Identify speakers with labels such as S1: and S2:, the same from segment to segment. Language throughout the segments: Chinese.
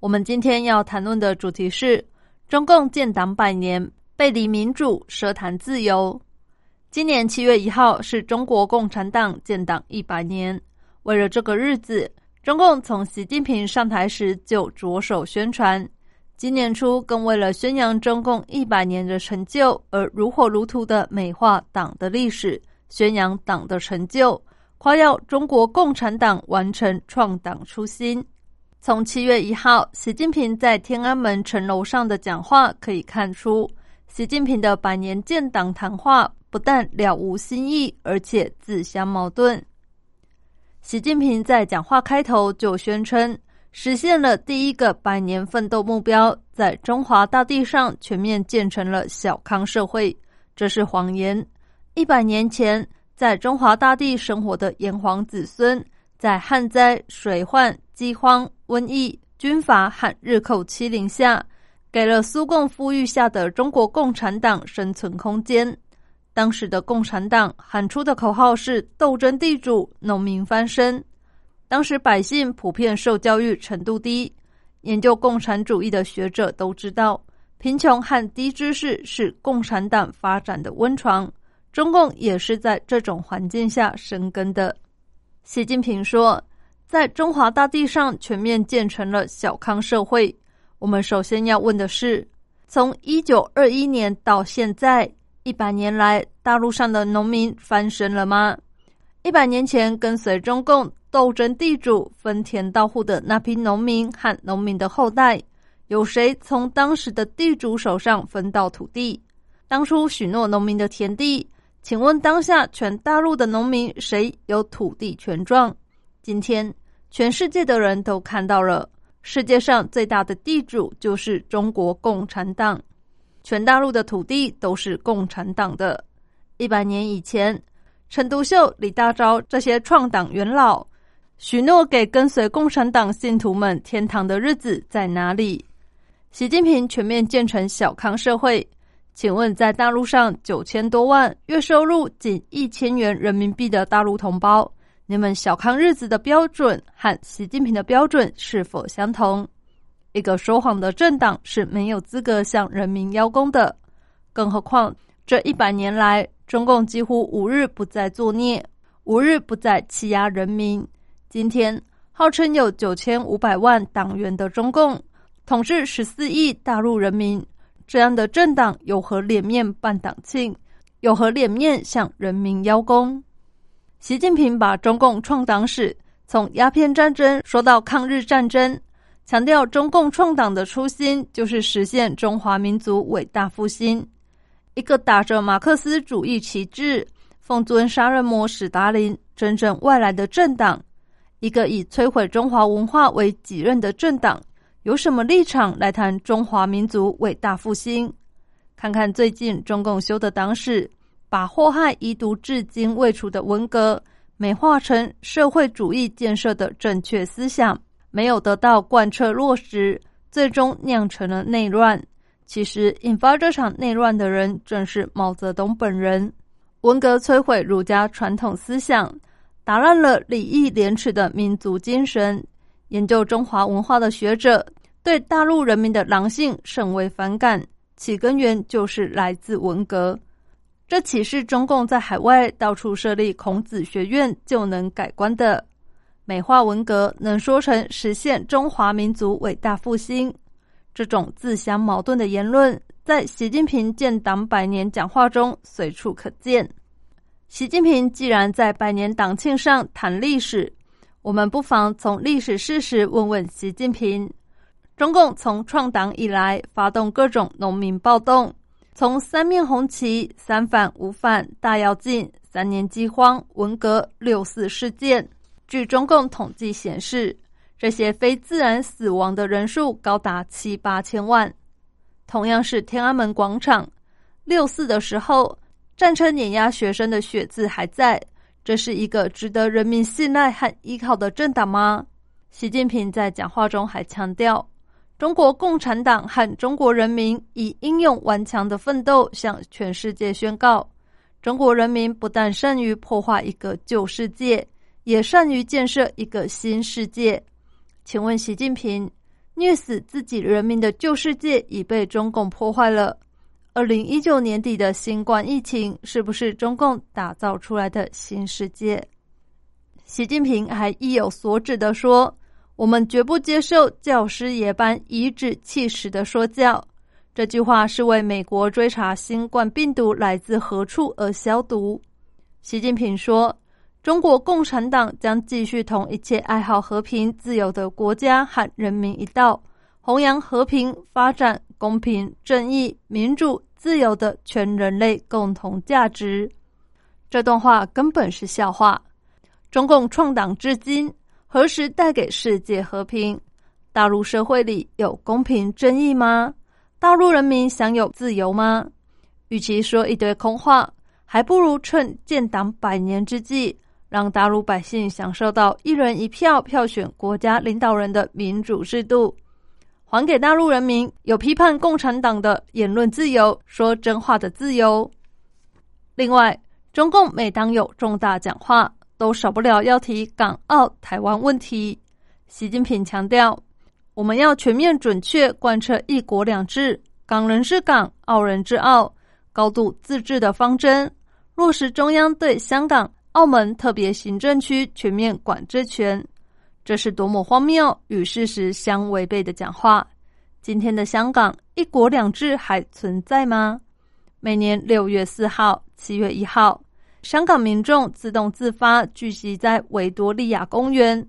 S1: 我们今天要谈论的主题是中共建党百年，背离民主，奢谈自由。今年七月一号是中国共产党建党一百年，为了这个日子，中共从习近平上台时就着手宣传。今年初，更为了宣扬中共一百年的成就而如火如荼的美化党的历史，宣扬党的成就。夸耀中国共产党完成创党初心。从七月一号，习近平在天安门城楼上的讲话可以看出，习近平的百年建党谈话不但了无新意，而且自相矛盾。习近平在讲话开头就宣称，实现了第一个百年奋斗目标，在中华大地上全面建成了小康社会，这是谎言。一百年前。在中华大地生活的炎黄子孙，在旱灾、水患、饥荒、瘟疫、军阀和日寇欺凌下，给了苏共富裕下的中国共产党生存空间。当时的共产党喊出的口号是“斗争地主，农民翻身”。当时百姓普遍受教育程度低，研究共产主义的学者都知道，贫穷和低知识是共产党发展的温床。中共也是在这种环境下生根的。习近平说，在中华大地上全面建成了小康社会。我们首先要问的是：从一九二一年到现在一百年来，大陆上的农民翻身了吗？一百年前跟随中共斗争地主、分田到户的那批农民和农民的后代，有谁从当时的地主手上分到土地？当初许诺农民的田地？请问当下全大陆的农民谁有土地权状？今天全世界的人都看到了，世界上最大的地主就是中国共产党，全大陆的土地都是共产党的。一百年以前，陈独秀、李大钊这些创党元老许诺给跟随共产党信徒们天堂的日子在哪里？习近平全面建成小康社会。请问，在大陆上九千多万月收入仅一千元人民币的大陆同胞，你们小康日子的标准和习近平的标准是否相同？一个说谎的政党是没有资格向人民邀功的。更何况，这一百年来，中共几乎五日不再作孽，五日不再欺压人民。今天，号称有九千五百万党员的中共，统治十四亿大陆人民。这样的政党有何脸面办党庆？有何脸面向人民邀功？习近平把中共创党史从鸦片战争说到抗日战争，强调中共创党的初心就是实现中华民族伟大复兴。一个打着马克思主义旗帜、奉尊杀人魔史达林真正外来的政党，一个以摧毁中华文化为己任的政党。有什么立场来谈中华民族伟大复兴？看看最近中共修的党史，把祸害遗毒至今未除的文革美化成社会主义建设的正确思想，没有得到贯彻落实，最终酿成了内乱。其实，引发这场内乱的人正是毛泽东本人。文革摧毁儒家传统思想，打乱了礼义廉耻的民族精神。研究中华文化的学者对大陆人民的狼性甚为反感，其根源就是来自文革。这岂是中共在海外到处设立孔子学院就能改观的？美化文革能说成实现中华民族伟大复兴？这种自相矛盾的言论，在习近平建党百年讲话中随处可见。习近平既然在百年党庆上谈历史，我们不妨从历史事实问问习近平：中共从创党以来，发动各种农民暴动，从三面红旗、三反五反、大跃进、三年饥荒、文革、六四事件。据中共统计显示，这些非自然死亡的人数高达七八千万。同样是天安门广场，六四的时候，战车碾压学生的血渍还在。这是一个值得人民信赖和依靠的政党吗？习近平在讲话中还强调，中国共产党和中国人民以英勇顽强的奋斗向全世界宣告：中国人民不但善于破坏一个旧世界，也善于建设一个新世界。请问习近平，虐死自己人民的旧世界已被中共破坏了？二零一九年底的新冠疫情，是不是中共打造出来的新世界？习近平还意有所指的说：“我们绝不接受教师爷般颐指气使的说教。”这句话是为美国追查新冠病毒来自何处而消毒。习近平说：“中国共产党将继续同一切爱好和平、自由的国家和人民一道，弘扬和平发展。”公平、正义、民主、自由的全人类共同价值，这段话根本是笑话。中共创党至今，何时带给世界和平？大陆社会里有公平正义吗？大陆人民享有自由吗？与其说一堆空话，还不如趁建党百年之际，让大陆百姓享受到一人一票票选国家领导人的民主制度。还给大陆人民有批判共产党的言论自由、说真话的自由。另外，中共每当有重大讲话，都少不了要提港澳台湾问题。习近平强调，我们要全面准确贯彻“一国两制”、“港人治港、澳人治澳”、高度自治的方针，落实中央对香港、澳门特别行政区全面管制权。这是多么荒谬与事实相违背的讲话！今天的香港“一国两制”还存在吗？每年六月四号、七月一号，香港民众自动自发聚集在维多利亚公园，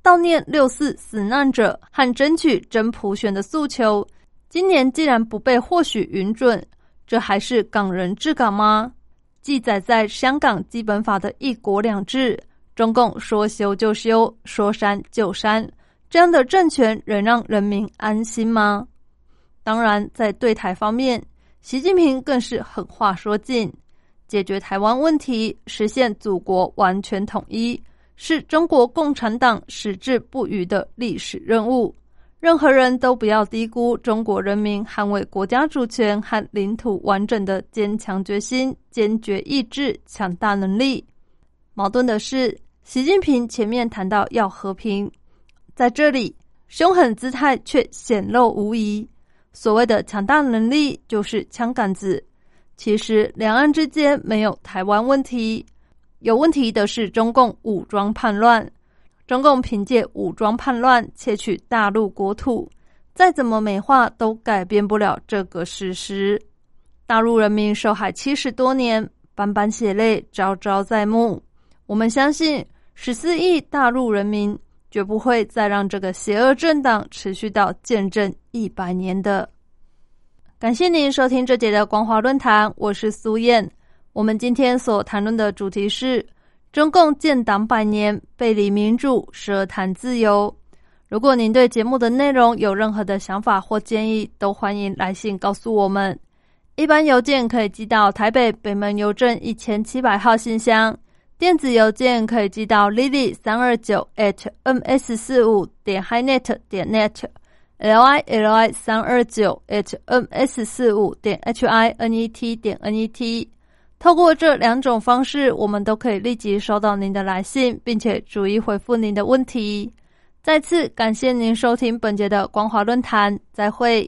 S1: 悼念六四死难者和争取真普选的诉求。今年既然不被或许允准，这还是港人治港吗？记载在香港基本法的一国两制。中共说修就修，说删就删，这样的政权能让人民安心吗？当然，在对台方面，习近平更是狠话说尽：解决台湾问题，实现祖国完全统一，是中国共产党矢志不渝的历史任务。任何人都不要低估中国人民捍卫国家主权和领土完整的坚强决心、坚决意志、强大能力。矛盾的是。习近平前面谈到要和平，在这里凶狠姿态却显露无遗。所谓的强大能力就是枪杆子。其实两岸之间没有台湾问题，有问题的是中共武装叛乱。中共凭借武装叛乱窃取大陆国土，再怎么美化都改变不了这个事实。大陆人民受害七十多年，斑斑血泪，朝朝在目。我们相信。十四亿大陆人民绝不会再让这个邪恶政党持续到见证一百年的。感谢您收听这节的光华论坛，我是苏燕。我们今天所谈论的主题是中共建党百年，背离民主，舌谈自由。如果您对节目的内容有任何的想法或建议，都欢迎来信告诉我们。一般邮件可以寄到台北北门邮政一千七百号信箱。电子邮件可以寄到 lily 三二九 at ms 四五点 hi net 点 net，l i l i 三二九 at ms 四五点 h i n e t 点 n e t。透过这两种方式，我们都可以立即收到您的来信，并且逐一回复您的问题。再次感谢您收听本节的光华论坛，再会。